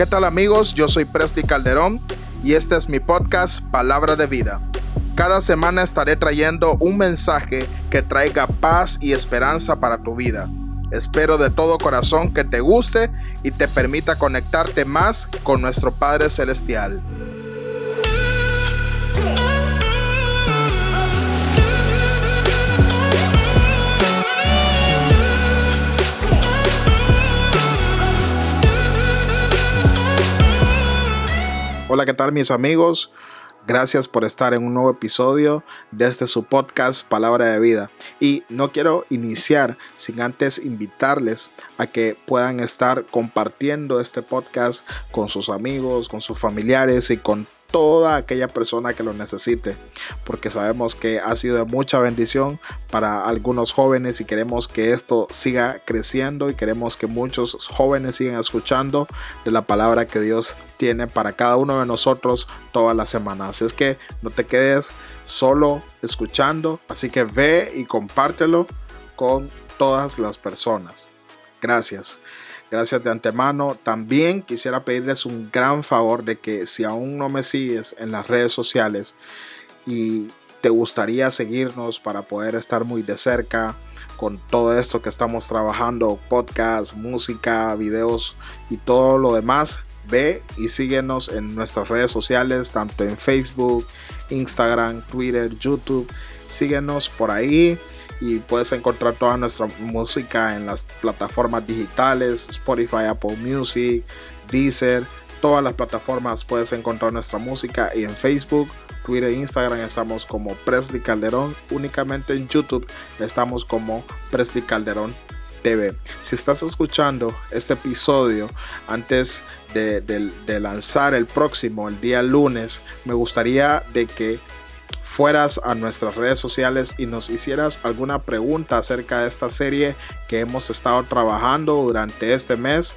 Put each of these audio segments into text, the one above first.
¿Qué tal amigos? Yo soy Presti Calderón y este es mi podcast Palabra de Vida. Cada semana estaré trayendo un mensaje que traiga paz y esperanza para tu vida. Espero de todo corazón que te guste y te permita conectarte más con nuestro Padre Celestial. Hola, ¿qué tal mis amigos? Gracias por estar en un nuevo episodio de este su podcast Palabra de Vida. Y no quiero iniciar sin antes invitarles a que puedan estar compartiendo este podcast con sus amigos, con sus familiares y con toda aquella persona que lo necesite, porque sabemos que ha sido de mucha bendición para algunos jóvenes y queremos que esto siga creciendo y queremos que muchos jóvenes sigan escuchando de la palabra que Dios tiene para cada uno de nosotros todas las semanas. Así es que no te quedes solo escuchando, así que ve y compártelo con todas las personas. Gracias. Gracias de antemano. También quisiera pedirles un gran favor de que si aún no me sigues en las redes sociales y te gustaría seguirnos para poder estar muy de cerca con todo esto que estamos trabajando, podcast, música, videos y todo lo demás, ve y síguenos en nuestras redes sociales, tanto en Facebook, Instagram, Twitter, YouTube. Síguenos por ahí y puedes encontrar toda nuestra música en las plataformas digitales, Spotify, Apple Music, Deezer, todas las plataformas puedes encontrar nuestra música y en Facebook, Twitter e Instagram estamos como Presley Calderón, únicamente en YouTube estamos como Presley Calderón TV. Si estás escuchando este episodio antes de, de lanzar el próximo, el día lunes, me gustaría de que fueras a nuestras redes sociales y nos hicieras alguna pregunta acerca de esta serie que hemos estado trabajando durante este mes,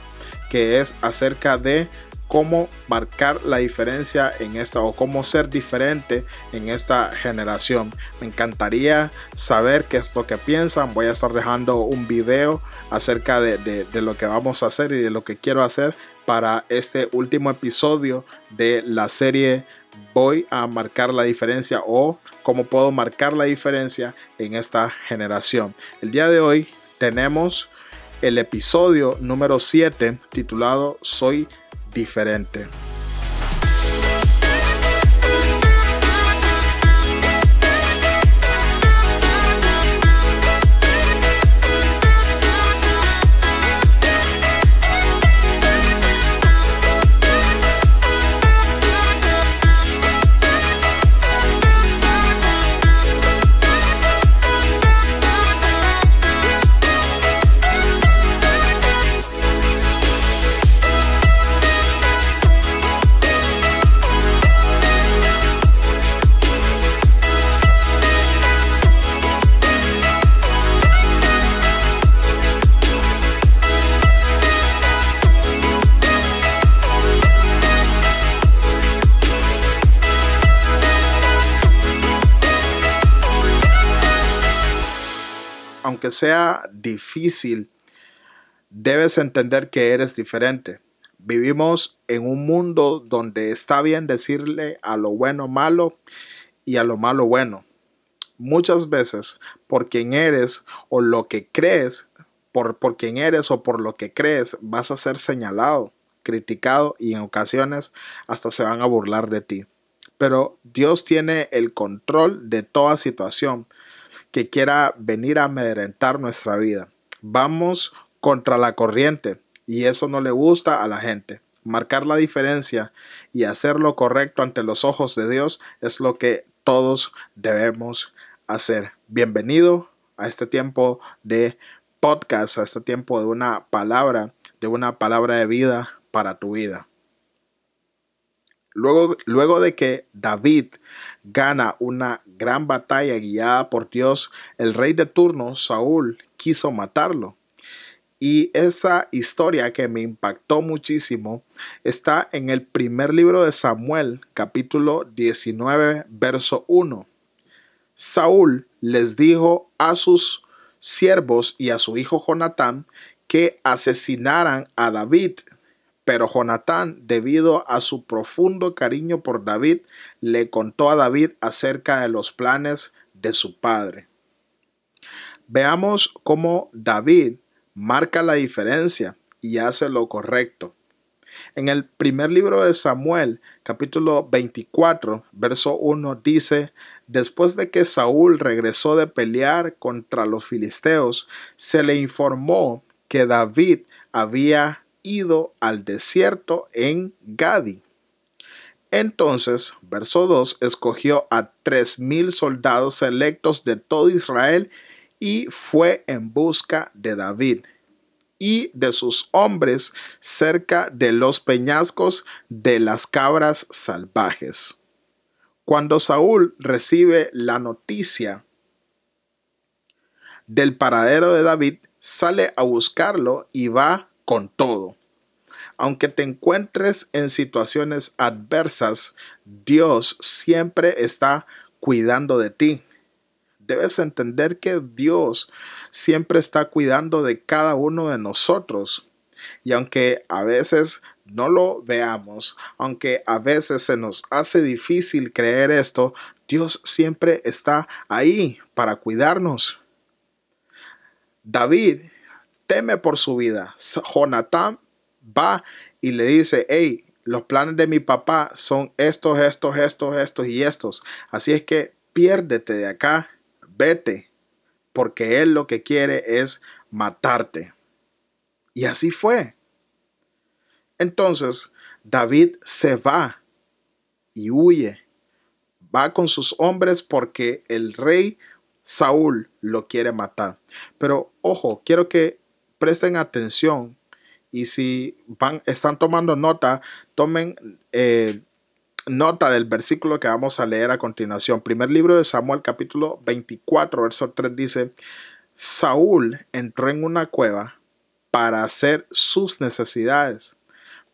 que es acerca de cómo marcar la diferencia en esta o cómo ser diferente en esta generación. Me encantaría saber qué es lo que piensan. Voy a estar dejando un video acerca de, de, lo que vamos a hacer y de lo que quiero hacer para este último episodio de la serie voy a marcar la diferencia o cómo puedo marcar la diferencia en esta generación. El día de hoy tenemos el episodio número 7 titulado Soy diferente. Aunque sea difícil, debes entender que eres diferente. Vivimos en un mundo donde está bien decirle a lo bueno malo y a lo malo bueno. Muchas veces por quien eres o lo que crees, por, por quien eres o por lo que crees, vas a ser señalado, criticado y en ocasiones hasta se van a burlar de ti. Pero Dios tiene el control de toda situación que quiera venir a amedrentar nuestra vida. Vamos contra la corriente y eso no le gusta a la gente. Marcar la diferencia y hacer lo correcto ante los ojos de Dios es lo que todos debemos hacer. Bienvenido a este tiempo de podcast, a este tiempo de una palabra, de una palabra de vida para tu vida. Luego, luego de que David gana una gran batalla guiada por Dios, el rey de turno, Saúl, quiso matarlo. Y esa historia que me impactó muchísimo está en el primer libro de Samuel, capítulo 19, verso 1. Saúl les dijo a sus siervos y a su hijo Jonatán que asesinaran a David, Pero Jonatán, debido a su profundo cariño por David, le contó a David acerca de los planes de su padre. Veamos cómo David marca la diferencia y hace lo correcto. En el primer libro de Samuel, capítulo 24, verso 1, dice, Después de que Saúl regresó de pelear contra los filisteos, se le informó que David había ido al desierto en Gadi. Entonces, verso 2, escogió a tres mil soldados electos de todo Israel y fue en busca de David y de sus hombres cerca de los peñascos de las cabras salvajes. Cuando Saúl recibe la noticia del paradero de David, sale a buscarlo y va con todo. Aunque te encuentres en situaciones adversas, Dios siempre está cuidando de ti debes entender que Dios siempre está cuidando de cada uno de nosotros. Y aunque a veces no lo veamos, aunque a veces se nos hace difícil creer esto, Dios siempre está ahí para cuidarnos. David teme por su vida. Jonatán va y le dice, hey, los planes de mi papá son estos, estos, estos, estos y estos. Así es que piérdete de acá vete, porque Él lo que quiere es matarte. Y así fue. Entonces, David se va y huye. Va con sus hombres porque el rey Saúl lo quiere matar. Pero ojo, quiero que presten atención y si van, están tomando nota, tomen eh, nota del versículo que vamos a leer a continuación. Primer libro de Samuel capítulo 24, verso 3 dice, Saúl entró en una cueva para hacer sus necesidades,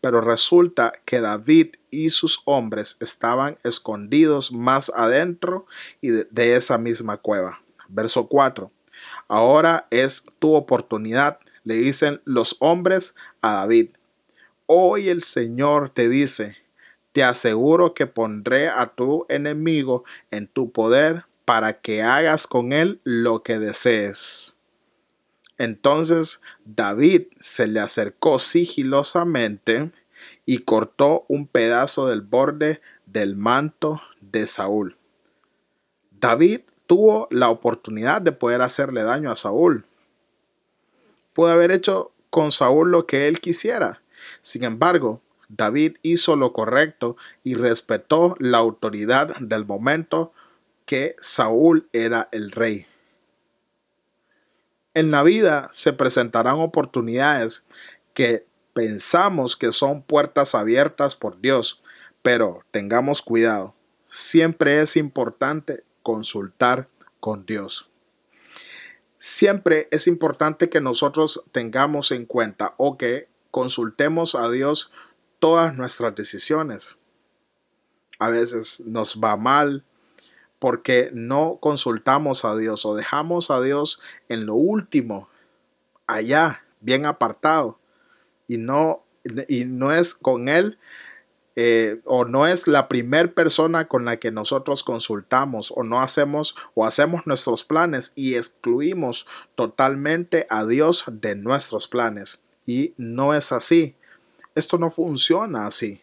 pero resulta que David y sus hombres estaban escondidos más adentro y de, de esa misma cueva. Verso 4. Ahora es tu oportunidad, le dicen los hombres a David. Hoy el Señor te dice, te aseguro que pondré a tu enemigo en tu poder para que hagas con él lo que desees. Entonces David se le acercó sigilosamente y cortó un pedazo del borde del manto de Saúl. David tuvo la oportunidad de poder hacerle daño a Saúl. Pudo haber hecho con Saúl lo que él quisiera. Sin embargo, David hizo lo correcto y respetó la autoridad del momento que Saúl era el rey. En la vida se presentarán oportunidades que pensamos que son puertas abiertas por Dios, pero tengamos cuidado. Siempre es importante consultar con Dios. Siempre es importante que nosotros tengamos en cuenta o que consultemos a Dios todas nuestras decisiones. A veces nos va mal porque no consultamos a Dios o dejamos a Dios en lo último, allá, bien apartado, y no, y no es con Él eh, o no es la primer persona con la que nosotros consultamos o no hacemos o hacemos nuestros planes y excluimos totalmente a Dios de nuestros planes. Y no es así. Esto no funciona así.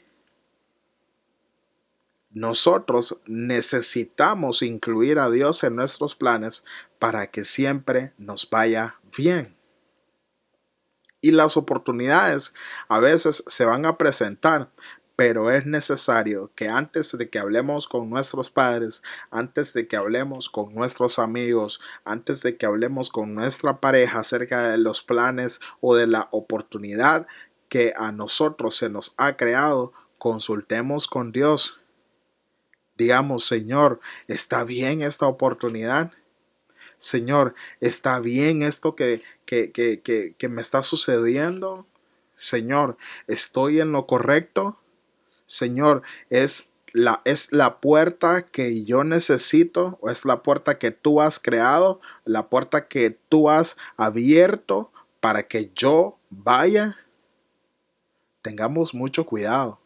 Nosotros necesitamos incluir a Dios en nuestros planes para que siempre nos vaya bien. Y las oportunidades a veces se van a presentar, pero es necesario que antes de que hablemos con nuestros padres, antes de que hablemos con nuestros amigos, antes de que hablemos con nuestra pareja acerca de los planes o de la oportunidad que a nosotros se nos ha creado, consultemos con Dios. Digamos, Señor, ¿está bien esta oportunidad? Señor, ¿está bien esto que, que, que, que, me está sucediendo? Señor, ¿estoy en lo correcto? Señor, ¿es la, ¿es la puerta que yo necesito o es la puerta que tú has creado? ¿La puerta que tú has abierto para que yo vaya? tengamos mucho cuidado.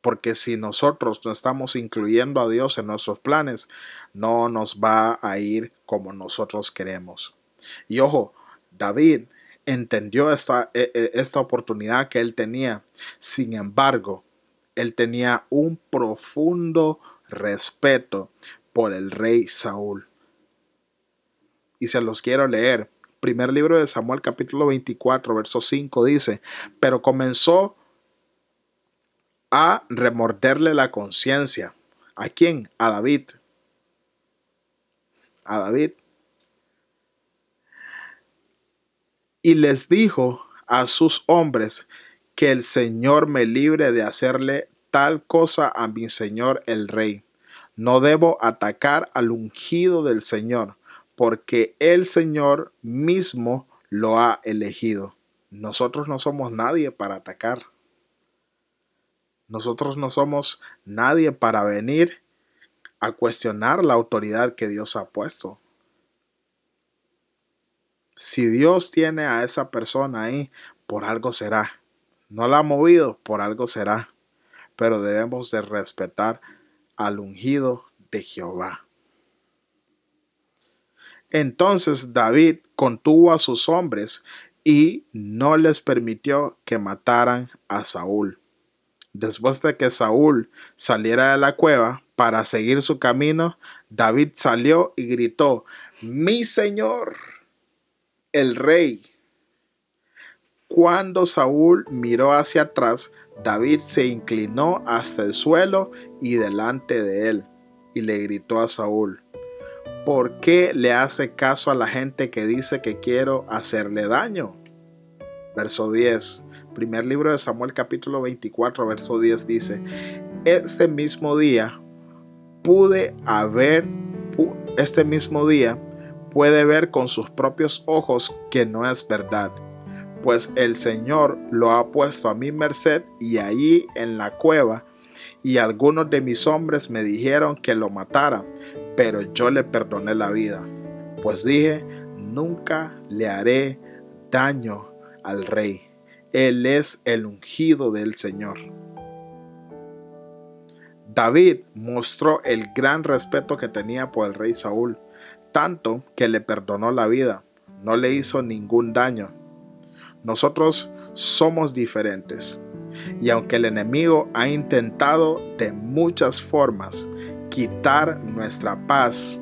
Porque si nosotros no estamos incluyendo a Dios en nuestros planes, no nos va a ir como nosotros queremos. Y ojo, David entendió esta, e, e, esta oportunidad que él tenía. Sin embargo, él tenía un profundo respeto por el rey Saúl. Y se los quiero leer. Primer libro de Samuel capítulo 24, verso 5 dice, pero comenzó a remorderle la conciencia. ¿A quién? A David. A David. Y les dijo a sus hombres que el Señor me libre de hacerle tal cosa a mi Señor el Rey. No debo atacar al ungido del Señor, porque el Señor mismo lo ha elegido. Nosotros no somos nadie para atacar. Nosotros no somos nadie para venir a cuestionar la autoridad que Dios ha puesto. Si Dios tiene a esa persona ahí, por algo será. No la ha movido, por algo será. Pero debemos de respetar al ungido de Jehová. Entonces David contuvo a sus hombres y no les permitió que mataran a Saúl. Después de que Saúl saliera de la cueva para seguir su camino, David salió y gritó, Mi Señor, el rey. Cuando Saúl miró hacia atrás, David se inclinó hasta el suelo y delante de él, y le gritó a Saúl, ¿por qué le hace caso a la gente que dice que quiero hacerle daño? Verso 10. Primer libro de Samuel capítulo 24, verso 10 dice, este mismo día pude haber, este mismo día puede ver con sus propios ojos que no es verdad, pues el Señor lo ha puesto a mi merced y allí en la cueva, y algunos de mis hombres me dijeron que lo matara, pero yo le perdoné la vida, pues dije, nunca le haré daño al rey. Él es el ungido del Señor. David mostró el gran respeto que tenía por el rey Saúl, tanto que le perdonó la vida, no le hizo ningún daño. Nosotros somos diferentes, y aunque el enemigo ha intentado de muchas formas quitar nuestra paz,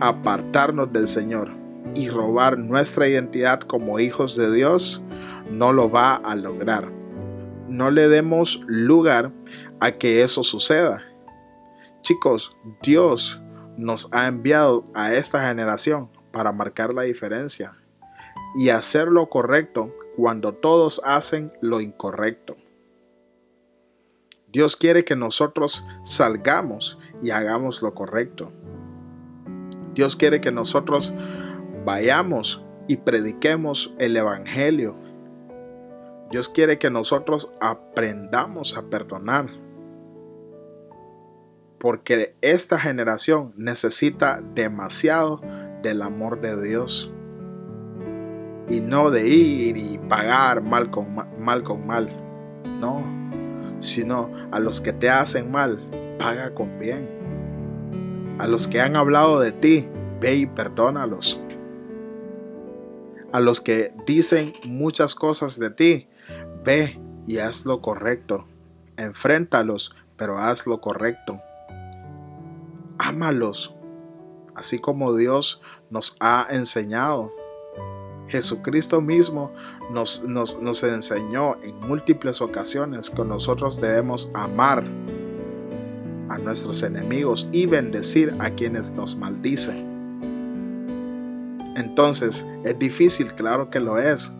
apartarnos del Señor y robar nuestra identidad como hijos de Dios, no lo va a lograr. No le demos lugar a que eso suceda. Chicos, Dios nos ha enviado a esta generación para marcar la diferencia y hacer lo correcto cuando todos hacen lo incorrecto. Dios quiere que nosotros salgamos y hagamos lo correcto. Dios quiere que nosotros vayamos y prediquemos el Evangelio Dios quiere que nosotros aprendamos a perdonar. Porque esta generación necesita demasiado del amor de Dios. Y no de ir y pagar mal con mal, con mal. No, sino a los que te hacen mal, paga con bien. A los que han hablado de ti, ve y perdónalos. A los que dicen muchas cosas de ti, Ve y haz lo correcto. Enfréntalos, pero haz lo correcto. Ámalos, así como Dios nos ha enseñado. Jesucristo mismo nos, nos, nos, enseñó en múltiples ocasiones que nosotros debemos amar a nuestros enemigos y bendecir a quienes nos maldicen. Entonces, es difícil, claro que lo es,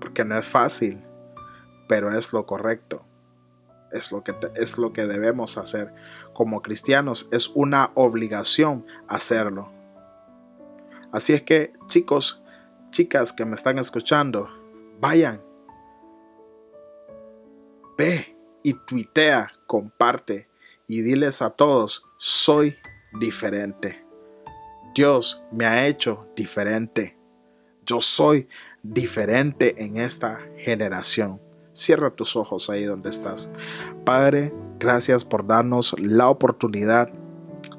porque no es fácil pero es lo correcto. Es lo, que, es lo que debemos hacer. Como cristianos es una obligación hacerlo. Así es que chicos, chicas que me están escuchando, vayan. Ve y tuitea, comparte y diles a todos, soy diferente. Dios me ha hecho diferente. Yo soy diferente en esta generación Cierra tus ojos ahí donde estás. Padre, gracias por darnos la oportunidad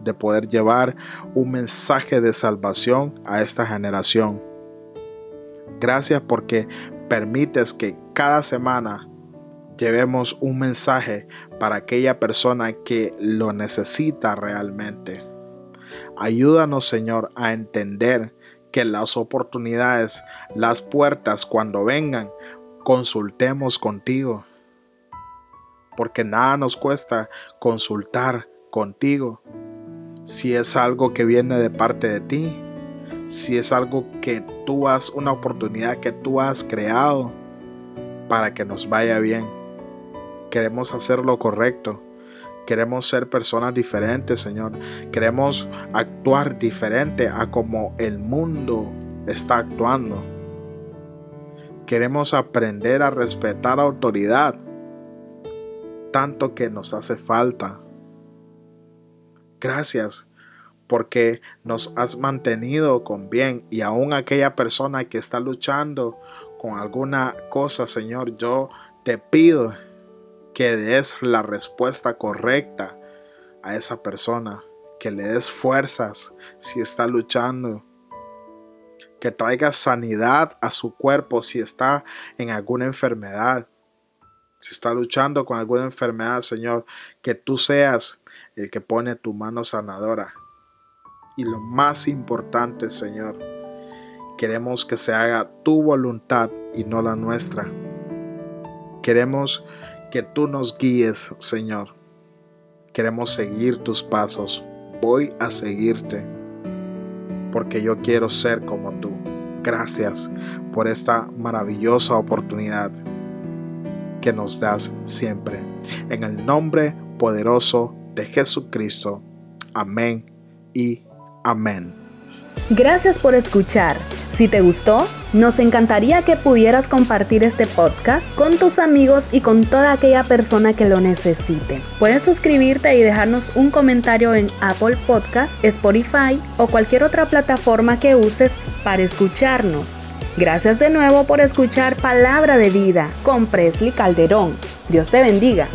de poder llevar un mensaje de salvación a esta generación. Gracias porque permites que cada semana llevemos un mensaje para aquella persona que lo necesita realmente. Ayúdanos, Señor, a entender que las oportunidades, las puertas cuando vengan, consultemos contigo. Porque nada nos cuesta consultar contigo. Si es algo que viene de parte de ti, si es algo que tú has, una oportunidad que tú has creado para que nos vaya bien. Queremos hacer lo correcto. Queremos ser personas diferentes, Señor. Queremos actuar diferente a como el mundo está actuando. Queremos aprender a respetar autoridad, tanto que nos hace falta. Gracias porque nos has mantenido con bien y aún aquella persona que está luchando con alguna cosa, Señor, yo te pido que des la respuesta correcta a esa persona, que le des fuerzas si está luchando, que traiga sanidad a su cuerpo si está en alguna enfermedad, si está luchando con alguna enfermedad, Señor, que tú seas el que pone tu mano sanadora y lo más importante, Señor, queremos que se haga tu voluntad y no la nuestra. Queremos que tú nos guíes, Señor. Queremos seguir tus pasos. Voy a seguirte porque yo quiero ser como tú. Gracias por esta maravillosa oportunidad que nos das siempre. En el nombre poderoso de Jesucristo. Amén y Amén. Gracias por escuchar. Si te gustó, nos encantaría que pudieras compartir este podcast con tus amigos y con toda aquella persona que lo necesite. Puedes suscribirte y dejarnos un comentario en Apple Podcast, Spotify o cualquier otra plataforma que uses para escucharnos. Gracias de nuevo por escuchar Palabra de Vida con Presley Calderón. Dios te bendiga.